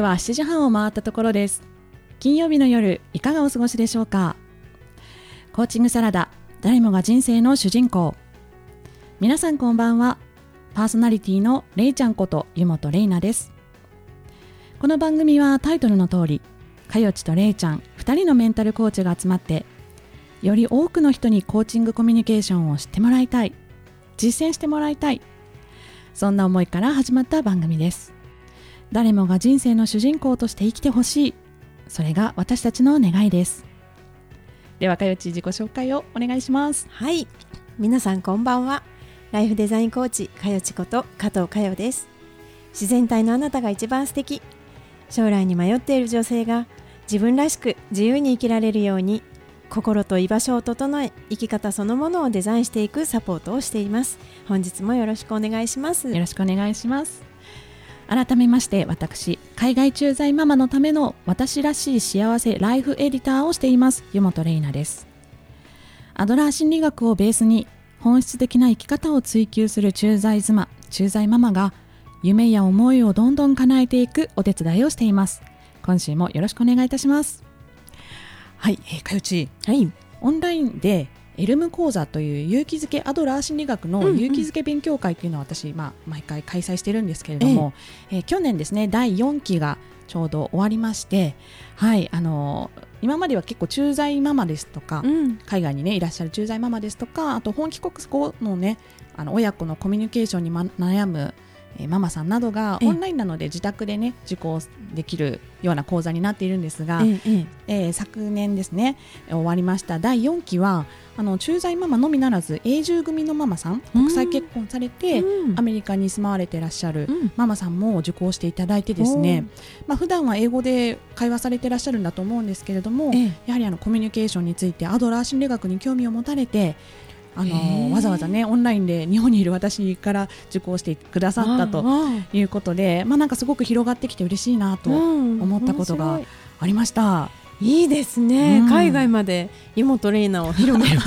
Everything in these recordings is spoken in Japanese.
刻は7時半を回ったところです。金曜日の夜いかがお過ごしでしょうか？コーチングサラダ誰もが人生の主人公。皆さんこんばんは。パーソナリティのれいちゃんこと湯本れいなです。この番組はタイトルの通りかよちとれいちゃん2人のメンタルコーチが集まってより多くの人にコーチングコミュニケーションを知ってもらいたい実践してもらいたいそんな思いから始まった番組です。誰もが人生の主人公として生きてほしい。それが私たちの願いです。ではかよち自己紹介をお願いします。はい。皆さんこんばんは。ライフデザインコーチかよちこと加藤かよです。自然体のあなたが一番素敵。将来に迷っている女性が自分らしく自由に生きられるように心と居場所を整え生き方そのものをデザインしていくサポートをしています。本日もよろしくお願いします。よろしくお願いします改めまして私海外駐在ママのための私らしい幸せライフエディターをしています。湯本玲奈です。アドラー心理学をベースに本質的な生き方を追求する駐在妻駐在ママが夢や思いをどんどん叶えていくお手伝いをしています。今週もよろしくお願いいたします。はい、えー、かよちはい。オンラインでエルム講座という勇気づけアドラー心理学の勇気づけ勉強会というのを私、まあ、毎回開催してるんですけれども、ええ。ー、去年ですね第4期がちょうど終わりまして、はいあのー、今までは結構駐在ママですとか、うん、海外に、ね、いらっしゃる駐在ママですとかあと本帰国後の,、ね、あの親子のコミュニケーションに、ま、悩むえママさんなどがオンラインなので自宅でね受講できるような講座になっているんですが、ええー、昨年ですね終わりました。第4期はあの駐在ママのみならず永住組のママさん国際結婚されて、うん、アメリカに住まわれていらっしゃるママさんも受講していただいてですね、まあ普段は英語で会話されていらっしゃるんだと思うんですけれども、やはりあのコミュニケーションについてアドラー心理学に興味を持たれてあのわざわざねオンラインで日本にいる私から受講してくださったということで、まあなんかすごく広がってきて嬉しいなと思ったことがありました。いいですね、うん、海外まで妹玲奈を広める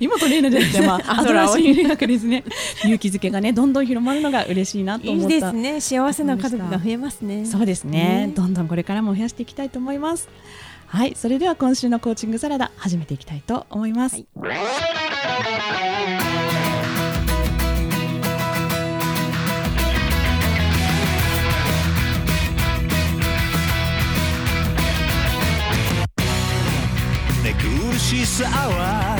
妹玲奈じゃなくて、まあ、アドラー心理学ですね。勇気づけがねどんどん広まるのが嬉しいなと思ったいいですね。幸せな家族が増えますね。そうですね、ね、どんどんこれからも増やしていきたいと思います。はいそれでは今週のコーチングサラダ始めていきたいと思います、はい。苦しさは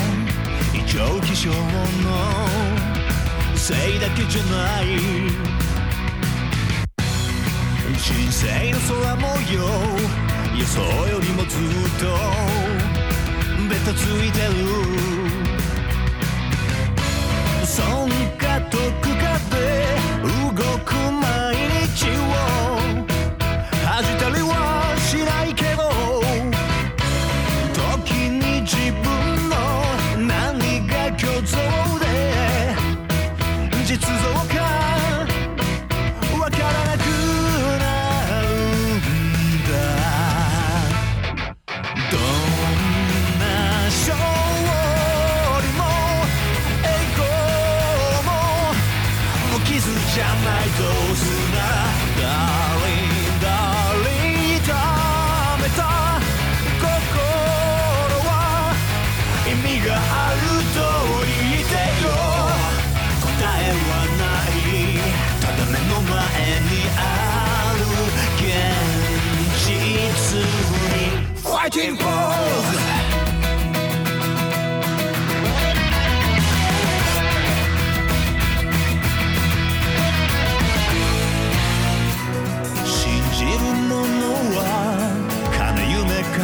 異常気象のせいだけじゃない人生の空模様予想よりもずっとベタついてる。損か得かで動く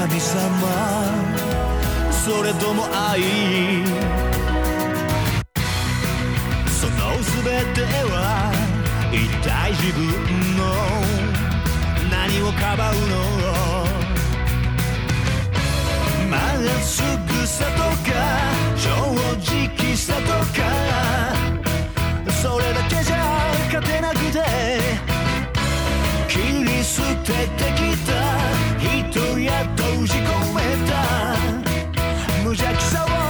神様それとも愛その全ては一体自分の何をかばうの？まっすぐさとか正直さとか。それだけじゃ勝てなくて切り捨ててきた。人や閉じ込めた無邪気さを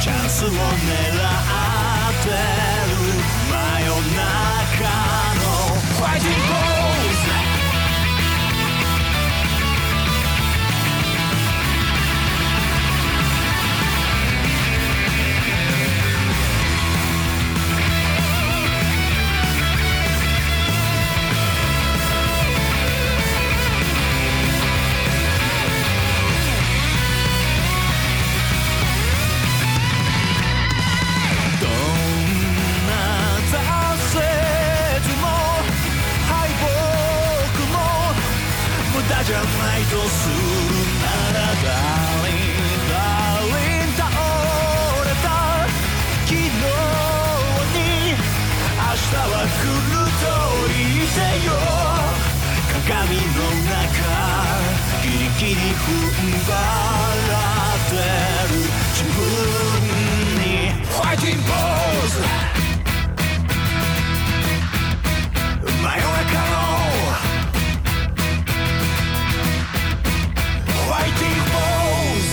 チャンスを狙って。ギリギリ踏ん張ってる。自分にファイティングポーズ。真夜中のファイティングポーズ。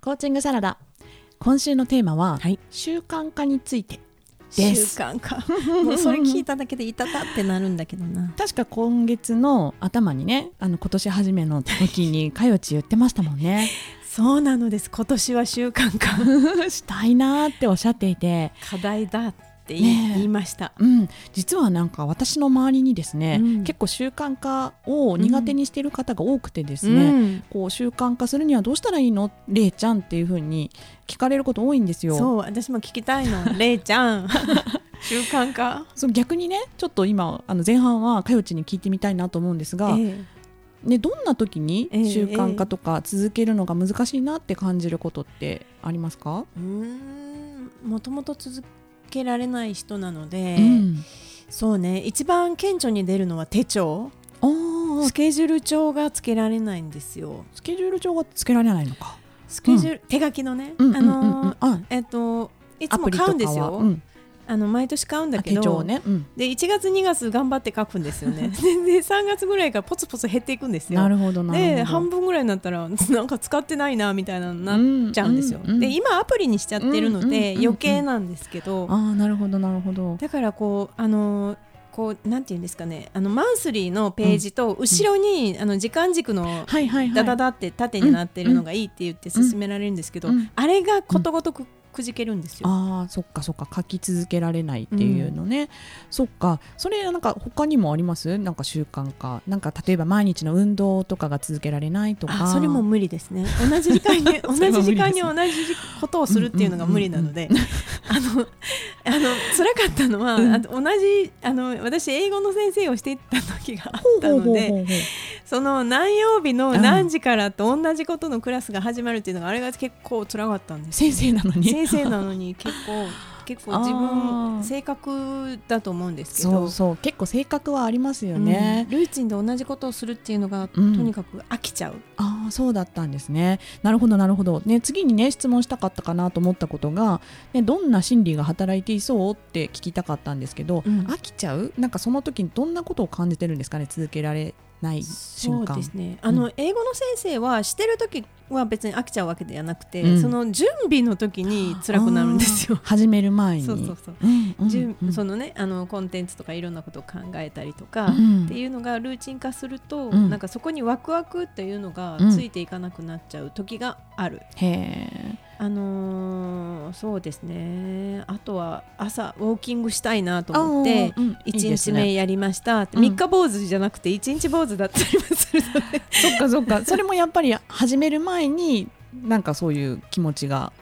コーチングサラダ。今週のテーマは、はい。習慣化についてです。習慣か。もうそれ聞いただけでいたたってなるんだけどな。確か今月の頭にねあの今年初めの時にかよち言ってましたもんね。そうなのです。今年は習慣化 したいなーっておっしゃっていて。課題だって言い,、ねえ。言いました。うん、実はなんか私の周りにですね、うん。結構習慣化を苦手にしている方が多くてですね、うん。こう習慣化するにはどうしたらいいの？れいちゃんっていう風に聞かれること多いんですよ。そう私も聞きたいの。れいちゃん。習慣化？そう逆にねちょっと今あの前半はかよちに聞いてみたいなと思うんですが、えね、どんな時にええ習慣化とか続けるのが難しいなって感じることってありますか、えうーん。もともと続けられない人なので、うん、そうね。一番顕著に出るのは手帳。スケジュール帳がつけられないんですよ。スケジュール帳がつけられないのか。スケジュール、手書きのね、うんあのえっといつも買うんですよ、うんあの毎年買うんだあけどね、うん。で1月2月頑張って書くんですよね。で3月ぐらいからポツポツ減っていくんですよ。なるほどなるほど。で半分ぐらいになったら なんか使ってないなみたいなのになっちゃうんですよ、うんうんで今アプリにしちゃってるのでうんうんうんうん。余計なんですけど、ああなるほどなるほど。だからこうあのこうなんていうんですかね。あのマンスリーのページと後ろに、あの時間軸の。ダダダって縦になってるのがいいって言って勧められるんですけど、うん。あれがことごとくくじけるんですよ。ああそっかそっか。書き続けられないっていうのね、そっか。それなんか他にもあります？なんか習慣化。なんか例えば毎日の運動とかが続けられないとか。あそれも無理ですね。同じ時間に 同じ時間に同じことをするっていうのが無理なので。あのあの辛かったのは、うん。あと同じあの私英語の先生をしていた時があったのでその何曜日の何時からと同じことのクラスが始まるっていうのがあれが結構辛かったんです先生なのに？先生なのに結構 結構自分性格だと思うんですけど。そうそう。結構性格はありますよね、うん。ルーチンで同じことをするっていうのが、うん。とにかく飽きちゃう。ああそうだったんですね。なるほどなるほど。ね次にね質問したかったかなと思ったことが、ね、どんな心理が働いていそうって聞きたかったんですけど、うん。飽きちゃう？なんかその時にどんなことを感じてるんですかね続けられない瞬間。そうですね。あの、英語の先生はしてる時は別に飽きちゃうわけではなくて、うん。その準備の時に辛くなるんですよ。始める前に。そうそうそう。うんうん準うん。そのねあのコンテンツとかいろんなことを考えたりとか、うん。っていうのがルーチン化すると、うん。なんかそこにワクワクっていうのがうん。ついていかなくなっちゃう時がある。へえあのーそうですね。あとは朝ウォーキングしたいなと思ってあーうんいい1ですね。日目やりました。ってうん。3日坊主じゃなくて1日坊主だったりもするので。そっかそっか。それもやっぱり始める前になんかそういう気持ちが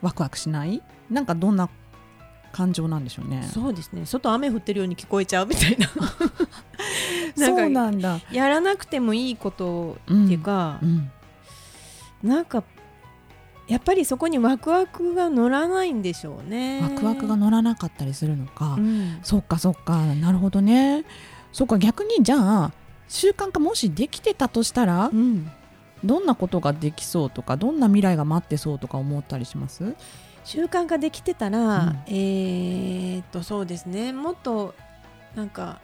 ワクワクしない？なんかどんな感情なんでしょうね。そうですね。外雨降ってるように聞こえちゃうみたいな。そうかなんだ。やらなくてもいいことっていうかう、ん。なんかやっぱりそこにワクワクが乗らないんでしょうね。ワクワクが乗らなかったりするのか、うん。そっかそっか。なるほどね。そっか逆にじゃあ習慣化もしできてたとしたらうん。どんなことができそうとかどんな未来が待ってそうとか思ったりします？習慣化できてたら、うん。えーっとそうですね。もっとなんか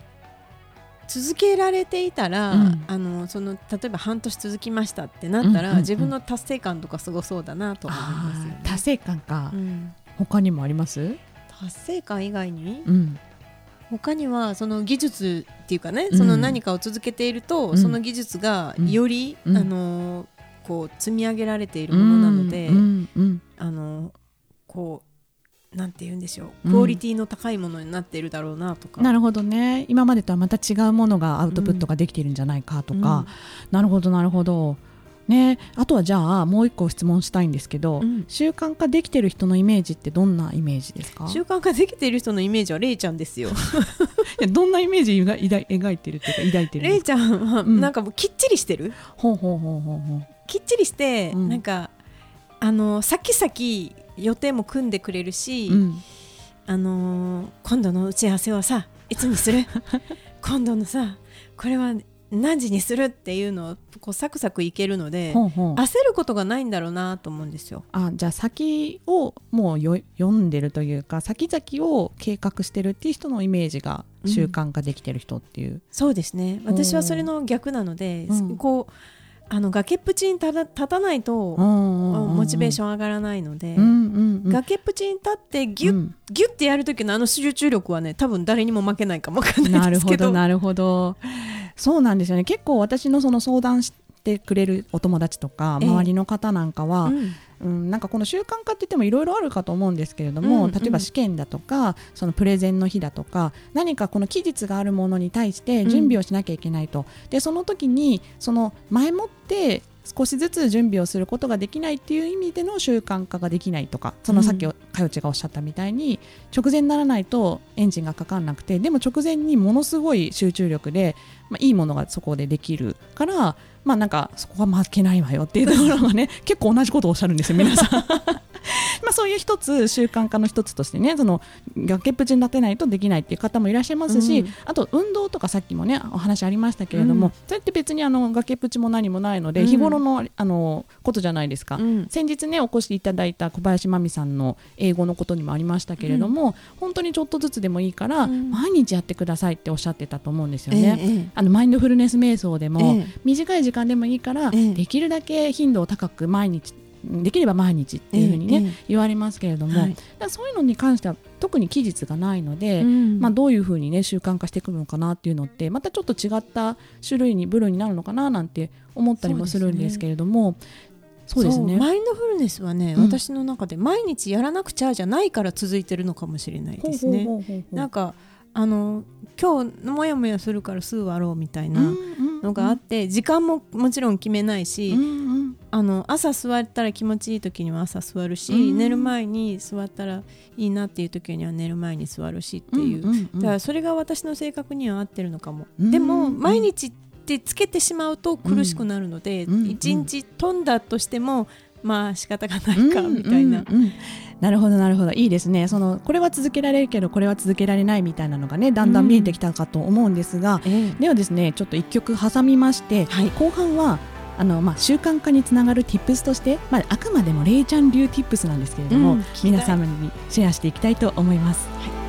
続けられていたら、うん。あのその例えば半年続きましたってなったら、自分の達成感とかすごそうだなと思いますよ、ね。達成感か、うん。他にもあります？達成感以外に？うん。他にはその技術っていうかね、うん。その何かを続けていると、うん。その技術がより、うん。あのこう積み上げられているものなので、あのこうなんて言うんでしょううん。クオリティの高いものになっているだろうなとか。なるほどね。今までとはまた違うものがアウトプットができているんじゃないかとか、なるほどなるほど。ね。あとはじゃあもう一個質問したいんですけど、うん。習慣化できてる人のイメージってどんなイメージですか？習慣化できている人のイメージはレイちゃんですよ。どんなイメージが描いてるっていうか抱いてるんレイですかちゃんはうん。なんかもうきっちりしてる、ほうほうほうほうほう。きっちりして、うん。なんかあの先々予定も組んでくれるし、うん。あのー今度の打ち合わせはさいつにする？今度のさこれは何時にする？っていうのをこうサクサクいけるので焦ることがないんだろうなと思うんですよ。あじゃあ先をもうよ読んでるというか先々を計画してるっていう人のイメージが習慣化できてる人っていう、そうですね。私はそれの逆なので、うん。こうあの崖っぷちに立た立たないと、モチベーショョン上がらないので、崖っぷちに立ってギュッ、うん。ギュッてやる時のあの集中力はね多分誰にも負けないかもわかんなないるほですけど。どなるほど。そうなんですよね。結構私のその相談してくれるお友達とかええ。周りの方なんかは、うんうん、なんかこの習慣化って言ってもいろいろあるかと思うんですけれども、うん例えば試験だとかそのプレゼンの日だとか何かこの期日があるものに対して準備をしなきゃいけないと、でその時にその前もって少しずつ準備をすることができないっていう意味での習慣化ができないとかそのさっきうかよちがおっしゃったみたいに直前にならないとエンジンがかかんなくてでも直前にものすごい集中力で、まあ、いいものがそこでできるからまあなんかそこは負けないわよっていうところがね結構同じことをおっしゃるんですよ皆さん。まあそういう一つ習慣化の一つとしてねその崖っぷちに立てないとできないっていう方もいらっしゃいますし、うんあと運動とかさっきもねお話ありましたけれども、うん。それって別にあの崖っぷちも何もないので、うん。日頃のあのことじゃないですか、うん。先日ねお越しいただいた小林真美さんの英語のことにもありましたけれども、本当にちょっとずつでもいいから、うん。毎日やってくださいっておっしゃってたと思うんですよね。ええええ。あのマインドフルネス瞑想でも、ええ。短い時間でもいいから、ええ。できるだけ頻度を高く毎日できれば毎日っていうふうにね、えええ言われますけれども、はい。そういうのに関しては特に期日がないので、うん。まあ、どういうふうにね習慣化してくるのかなっていうのってまたちょっと違った種類に部類になるのかななんて思ったりもするんですけれどもそうですね。マインドフルネスはね、うん。私の中で毎日やらなくちゃじゃないから続いてるのかもしれないですね。なんかあの今日もやもやするからすぐ終わろうみたいなのがあって、時間ももちろん決めないし、うんうん。あの朝座ったら気持ちいい時には朝座るし、うん。寝る前に座ったらいいなっていう時には寝る前に座るしっていう、んんんだからそれが私の性格には合ってるのかも、うん。でも毎日ってつけてしまうと苦しくなるので、うん。一日飛んだとしてもまあ仕方がないかみたいな、うんうんうん。なるほどなるほど。いいですね。そのこれは続けられるけどこれは続けられないみたいなのがねだんだん見えてきたかと思うんですが、ええ。ではですねちょっと一曲挟みまして、はい。後半はあのまあ習慣化につながる Tips として、まあ、あくまでもレイちゃん流 Tips なんですけれども、うん皆様にシェアしていきたいと思います。Open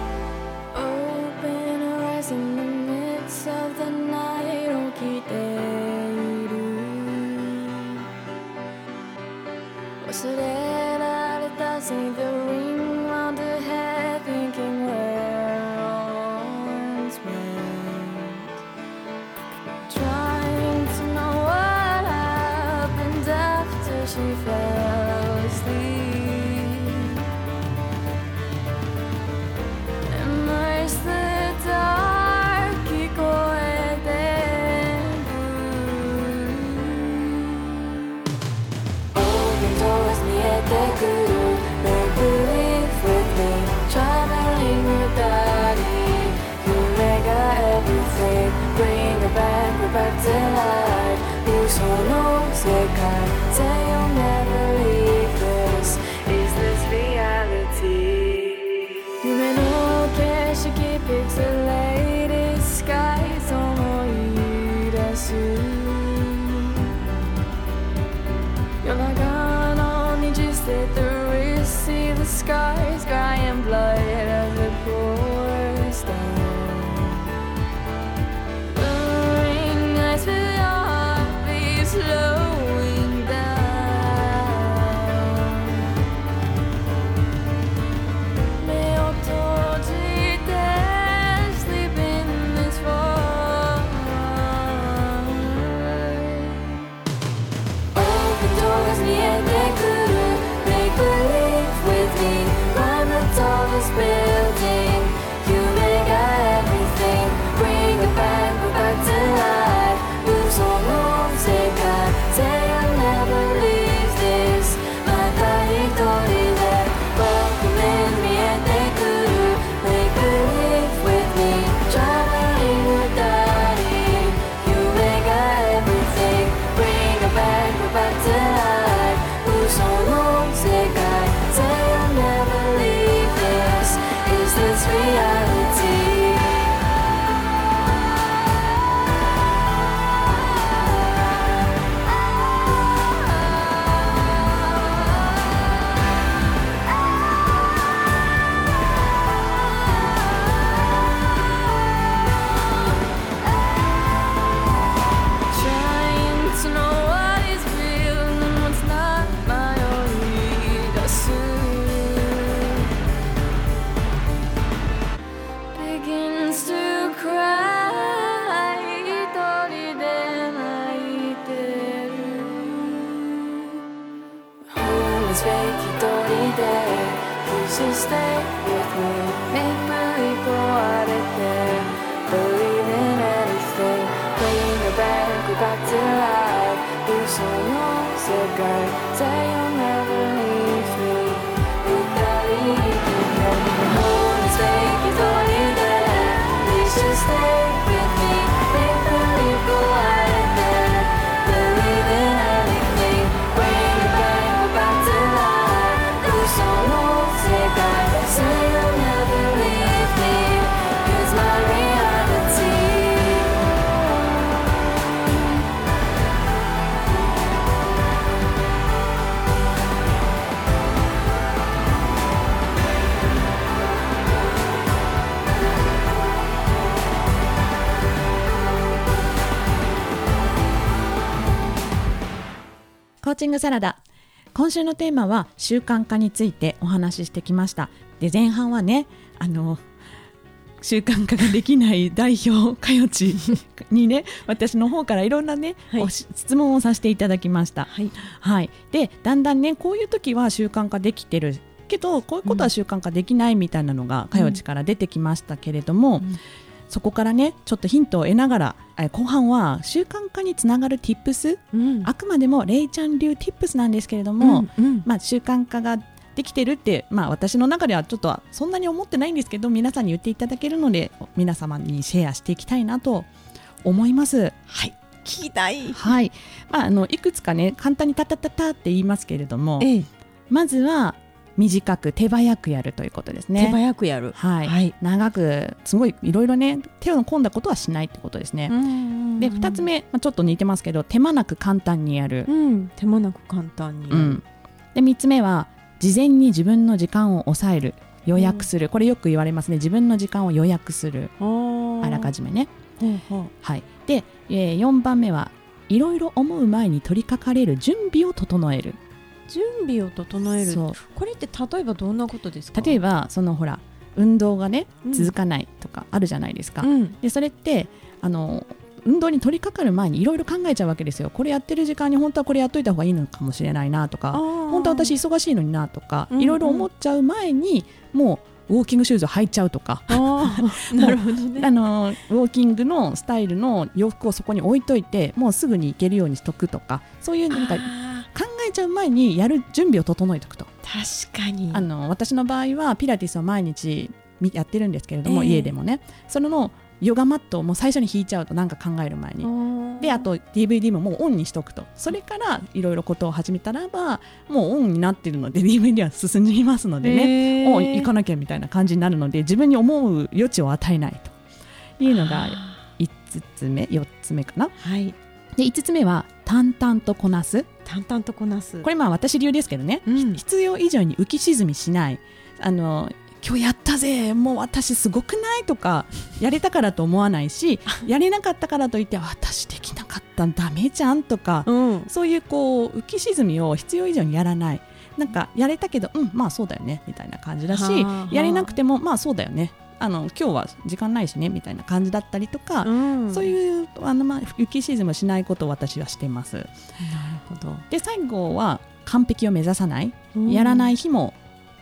Bye. チングサラダ。今週のテーマは習慣化についてお話ししてきました。で前半はねあの習慣化ができない 代表かよち にね私の方からいろんなね、はい。質問をさせていただきました。はい。はい、でだんだんねこういう時は習慣化できてる。けどこういうことは習慣化できないみたいなのが、かよちから出てきましたけれども、んそこからねちょっとヒントを得ながらえ後半は習慣化につながる Tips うん。あくまでもレイちゃん流 Tips なんですけれども、うんうん。まあ、習慣化ができてるって、まあ、私の中ではちょっとはそんなに思ってないんですけど皆さんに言っていただけるので皆様にシェアしていきたいなと思います。はい。聞きたい。はい、まあ、あのいくつかね簡単にタタタタって言いますけれどもええ。まずは短く手早くやるということです手ね。早くやる。はい、はい。長くすごいいろいろね手を込んだことはしないってことですね。でで2つ目、まあ、ちょっと似てますけど手間なく簡単にやる。うん。手間なく簡単にうん、で3つ目は事前に自分の時間を抑える。予約する、これよく言われますね。自分の時間を予約する。あらかじじめね。はい、で、え4番目はいろいろ思う前に取り掛かれる準備を整える。う準備を整える。これって例えばどんなことですか？例えばそのほら運動がねうん。続かないとかあるじゃないですか。うん。でそれってあの運動に取り掛かる前にいろいろ考えちゃうわけですよ。これやってる時間に本当はこれやっといた方がいいのかもしれないなとか本本当は私忙しいのになとかいろいろ思っちゃう前にもうウォーキングシューズを履いちゃうとか。なるほどね。あのウォーキングのスタイルの洋服をそこに置いといてもうすぐに行けるようにしとくとかそういうなんか考あえちゃう前にやる準備を整えておくと。ー確かに。あの私の場合はピラティスを毎日みやってるんですけれども、ええ。家でもね。それのヨガマットをもう最初に引いちゃうとなんか考える前に。であと DVD ももうオンにしとくと。それからいろいろことを始めたらばもうオンになってるので DVD は進んでいますのでね、ねお行かなきゃみたいな感じになるので自分に思う余地を与えないと。いうのが5つ目4つ目かな。はい。で5つ目は淡々とこなす淡々とこなす。これまあ私流ですけどね、うん。必要以上に浮き沈みしない。あの今日やったぜ。もう私すごくないとかやれたからと思わないしやれなかったからといって私できなかったダメじゃんとかうん。そういうこう浮き沈みを必要以上にやらない。なんかやれたけどうんまあそうだよねみたいな感じだしやれなくてもまあそうだよねあの今日は時間ないしねみたいな感じだったりとか、うん。そういうあの、まあ、浮き沈みをしないことを私はしてます。なるほど。で最後は完璧を目指さない、やらない日も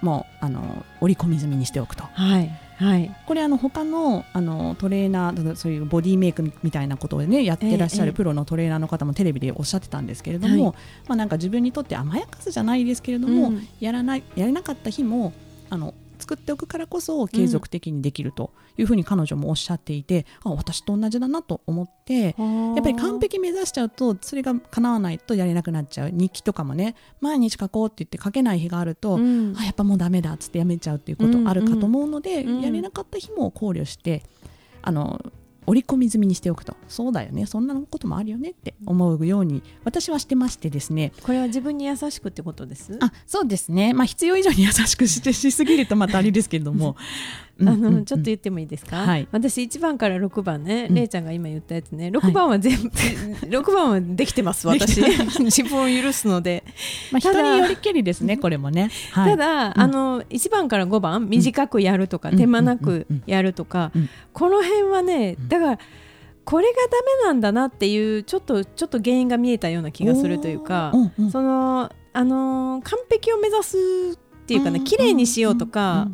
もうあの織り込み済みにしておくと。はいはい。これあの他のあのトレーナーそういうボディメイクみたいなことをねやってらっしゃええるプロのトレーナーの方もテレビでおっしゃってたんですけれども、はい。まあなんか自分にとって甘やかすじゃないですけれども、うん。やらないやれなかった日もあの作っておくからこそ継続的にできるというふうに彼女もおっしゃっていて、あ私と同じだなと思ってやっぱり完璧目指しちゃうとそれが叶わないとやれなくなっちゃう日記とかもね毎日書こうって言って書けない日があると、うん。あやっぱもうダメだっつってやめちゃうっていうことあるかと思うので、うんうん。やれなかった日も考慮してあの織り込み済みにしておくと。そうだよね。そんなこともあるよねって思うように私はしてましてですね。これは自分に優しくってことです？あそうですね。まあ必要以上に優しくしてしすぎるとまたあれですけれども あの、ちょっと言ってもいいですか、はい。私1番から6番ね、うん。れいちゃんが今言ったやつね。6番は全部、6番はできてます私。自分を許すので、まあ人によりけりですねこれもね、はい、ただ、うん。あの1番から5番短くやるとか、うん。手間なくやるとか、うん。この辺はねうん。だからこれがダメなんだなっていうちょっとちょっと原因が見えたような気がするというか、そのあのー完璧を目指すっっていうかね綺麗にしようとか、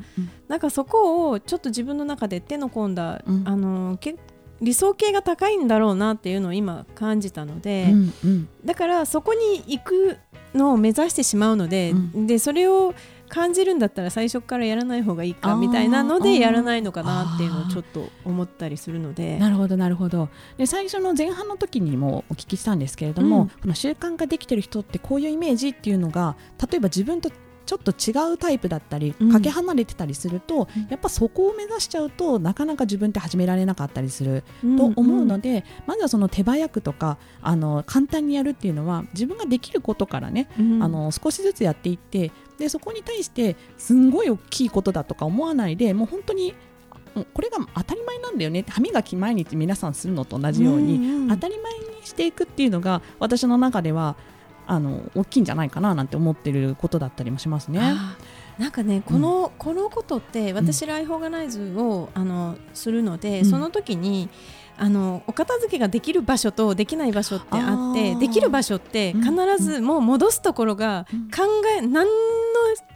なんかそこをちょっと自分の中で手の込んだ、うん。あのけ理想形が高いんだろうなっていうのを今感じたので、うんうん。だからそこに行くのを目指してしまうので,、うでそれを感じるんだったら最初からやらない方がいいかみたいなのでやらないのかなっていうのをちょっと思ったりするので。なるほどなるほど。で最初の前半の時にもお聞きしたんですけれども、うん。この習慣ができてる人ってこういうイメージっていうのが例えば自分とちょっと違うタイプだったり、うん。かけ離れてたりすると、うん。やっぱそこを目指しちゃうとなかなか自分って始められなかったりするうんと思うので、まずはその手早くとかあの簡単にやるっていうのは自分ができることからね、うん。あの少しずつやっていってでそこに対してすんごい大きいことだとか思わないでもう本当にこれが当たり前なんだよね歯磨き毎日皆さんするのと同じように、んん。当たり前にしていくっていうのが私の中ではあの大きいんじゃないかななんて思ってることだったりもしますね。なんかねこの,、このことって私ライフオーガナイズをあのするので、うん。その時にあのお片付けができる場所とできない場所ってあってできる場所って必ずもう戻すところがうん。考え何の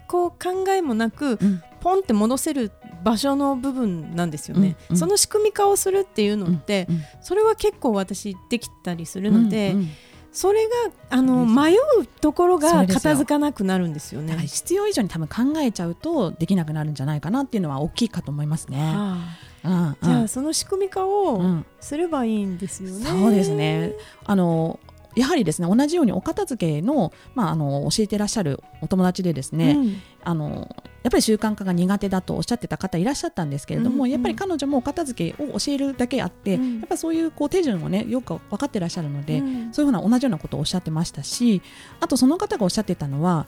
こう考えもなくうん。ポンって戻せる場所の部分なんですよね、うん。うん。その仕組み化をするっていうのって、うん。それは結構私できたりするので、うん。うんそれがあの迷うところが片付かなくなるんですよね。必要以上に多分考えちゃうとできなくなるんじゃないかなっていうのは大きいかと思いますね。はうんうんあじゃあその仕組み化うをんすればいいんですよね。そうですね。あのやはりですね同じようにお片付けの,、まあ、あの教えてらっしゃるお友達でですね、うん。あのやっぱり習慣化が苦手だとおっしゃってた方いらっしゃったんですけれども、うんうん。やっぱり彼女もお片付けを教えるだけあって、うん。やっぱりそういうこう手順をねよく分かってらっしゃるので、うん。そういうふうな同じようなことをおっしゃってましたしあとその方がおっしゃってたのは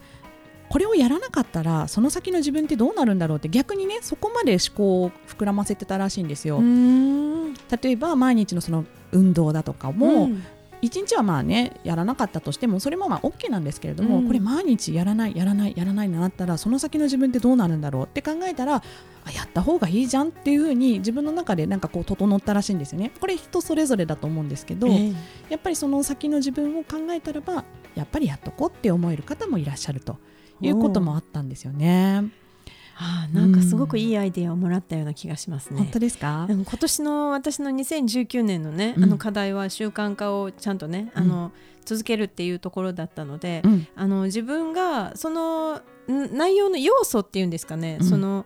これをやらなかったらその先の自分ってどうなるんだろうって逆にねそこまで思考を膨らませてたらしいんですよ。例えば毎日のその運動だとかも、うん一日はまあねやらなかったとしてもそれもまあ OK なんですけれども、うん。これ毎日やらないやらないやらないになったらその先の自分ってどうなるんだろうって考えたらあやった方がいいじゃんっていうふうに自分の中でなんかこう整ったらしいんですよね。これ人それぞれだと思うんですけど、ええ。やっぱりその先の自分を考えたらばやっぱりやっとこうって思える方もいらっしゃるということもあったんですよね。あーなんかすごくいいアイデアをもらったような気がしますね。本当ですか、うん今年の私の2019年のね、うん。あの課題は習慣化をちゃんとね、あの続けるっていうところだったので、うん。あの自分がそのん内容の要素っていうんですかね、うん。その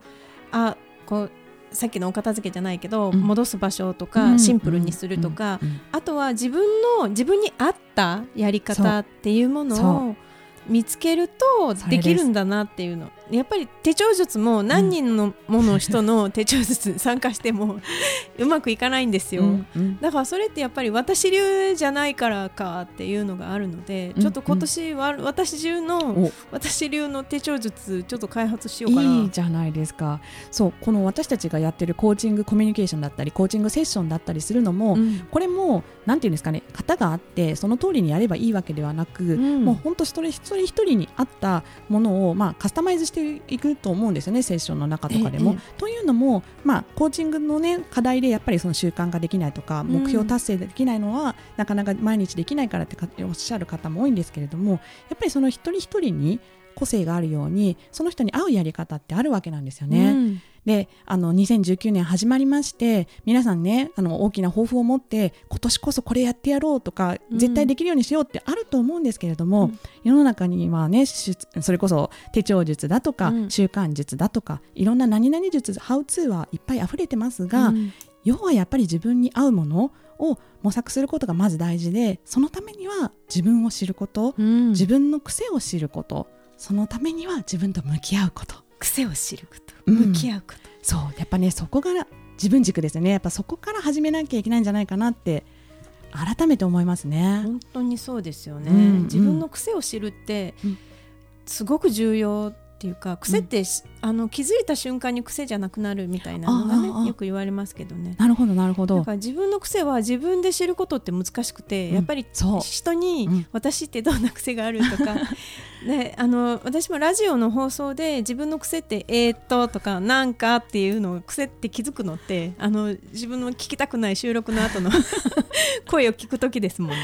あこうさっきのお片付けじゃないけど、うん。戻す場所とか、うん。シンプルにするとか、うん。うん。あとは自分の自分に合ったやり方っていうもそのを見つけるとできるんだなっていうの。やっぱり手帳術も何人のもの人の手帳術 参加しても うまくいかないんですよ。うんうん。だからそれってやっぱり私流じゃないからかっていうのがあるので、うんちょっと今年は私流のお。私流の手帳術ちょっと開発しようかな。いいじゃないですか。そうこの私たちがやってるコーチングコミュニケーションだったりコーチングセッションだったりするのも、うん。これもなんていうんですかね型があってその通りにやればいいわけではなく、んもう本当一人一人一人に合ったものを、まあ、カスタマイズしていくと思うんですよねセッションの中とかでも。ええというのも、まあ、コーチングの、ね、課題でやっぱりその習慣ができないとかん目標達成できないのは、なかなか毎日できないからってかおっしゃる方も多いんですけれどもやっぱりその一人一人に個性があるようにその人に合うやり方ってあるわけなんですよね。うんであの2019年始まりまして皆さんねあの大きな抱負を持って今年こそこれやってやろうとかうん。絶対できるようにしようってあると思うんですけれども、うん。世の中にはねしそれこそ手帳術だとか、うん。習慣術だとかいろんな何々術ハウツーはいっぱい溢れてますが、うん。要はやっぱり自分に合うものを模索することがまず大事でそのためには自分を知ること、うん。自分の癖を知ることそのためには自分と向き合うこと癖を知ること、うん。向き合うこと。そう。やっぱねそこが自分軸ですよね。やっぱそこから始めなきゃいけないんじゃないかなって改めて思いますね。本当にそうですよね、うん自分の癖を知るってうん。すごく重要っていうか癖ってし、あの気づいた瞬間に癖じゃなくなるみたいなのがねよく言われますけどね。なるほどなるほだど。から自分の癖は自分で知ることって難しくて、うん。やっぱり人にうん。私ってどんな癖があるとか、ね、あの私もラジオの放送で自分の癖って「えー、っと」とか「なんか」っていうのを癖って気づくのってあの自分の聞きたくない収録の後の 声を聞く時ですもんね。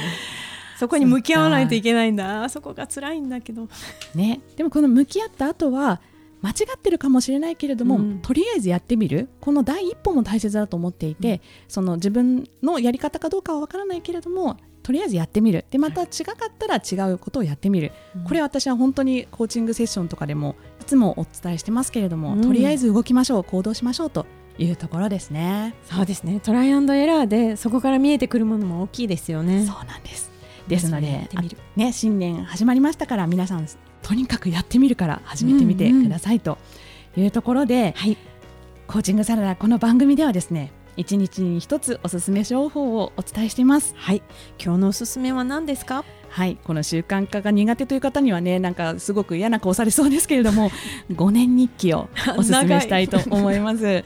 そこに向き合わないといけないんだ。そこが辛いんだけど。ね、でもこの向き合った後は間違ってるかもしれないけれども、うん。とりあえずやってみる。この第一歩も大切だと思っていて、その自分のやり方かどうかはわからないけれどもとりあえずやってみる。でまた違かったら違うことをやってみる、これは私は本当にコーチングセッションとかでもいつもお伝えしてますけれども、うん。とりあえず動きましょう行動しましょうというところですね。そうですね。トライアンドエラーでそこから見えてくるものも大きいですよね。そうなんです。ですのでね、新年始まりましたから皆さんとにかくやってみるから始めてみてくださいというところで、はい。コーチングサラダこの番組ではですね一日に一つおすすめ情報をお伝えしています。はい。今日のおすすめは何ですか？はい。この習慣化が苦手という方にはねなんかすごく嫌な顔されそうですけれども 5年日記をおすすめしたいと思います。5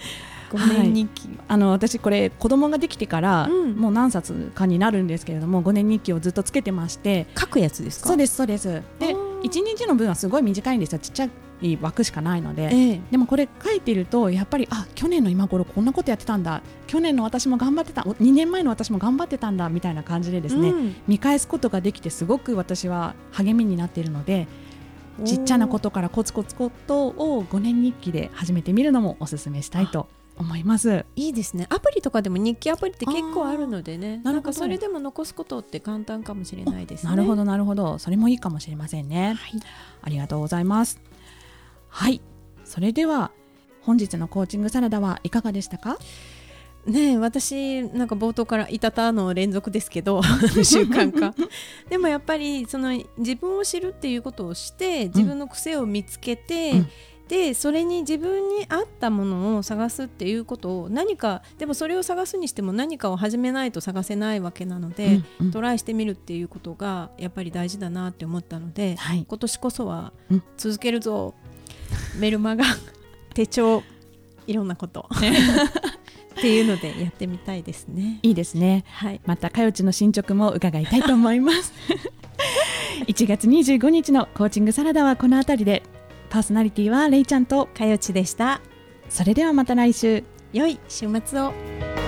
年日記、あの私これ子供ができてから、うん。もう何冊かになるんですけれども5年日記をずっとつけてまして書くやつですか？そうですそうです。であー。1日の分はすごい短いんですよ。ちっちゃい枠しかないので、ええ。でもこれ書いてるとやっぱりあ去年の今頃こんなことやってたんだ。去年の私も頑張ってた。お2年前の私も頑張ってたんだ。みたいな感じでですね、うん。見返すことができてすごく私は励みになっているのでちっちゃなことからコツコツことを5年日記で始めてみるのもおすすめしたいと思います。いいですね。アプリとかでも日記アプリって結構あるのでね。なんかそれでも残すことって簡単かもしれないですね。なるほどなるほど。それもいいかもしれませんね。はい。ありがとうございます。はい。それでは本日のコーチングサラダはいかがでしたか？ねえ私なんか冒頭からいたたの連続ですけど習慣化でもやっぱりその自分を知るっていうことをして自分の癖を見つけて、うん。でそれに自分に合ったものを探すっていうことを何かでもそれを探すにしても何かを始めないと探せないわけなので、うんうん。トライしてみるっていうことがやっぱり大事だなって思ったので、はい。今年こそはうん。続けるぞ、メルマガ。手帳。いろんなこと。っていうのでやってみたいですね。いいですね。はい、またかよちの進捗も伺いたいと思います。1月25日のコーチングサラダはこの辺りで。パーソナリティはれいちゃんと。かよちでした。それではまた来週。良い週末を。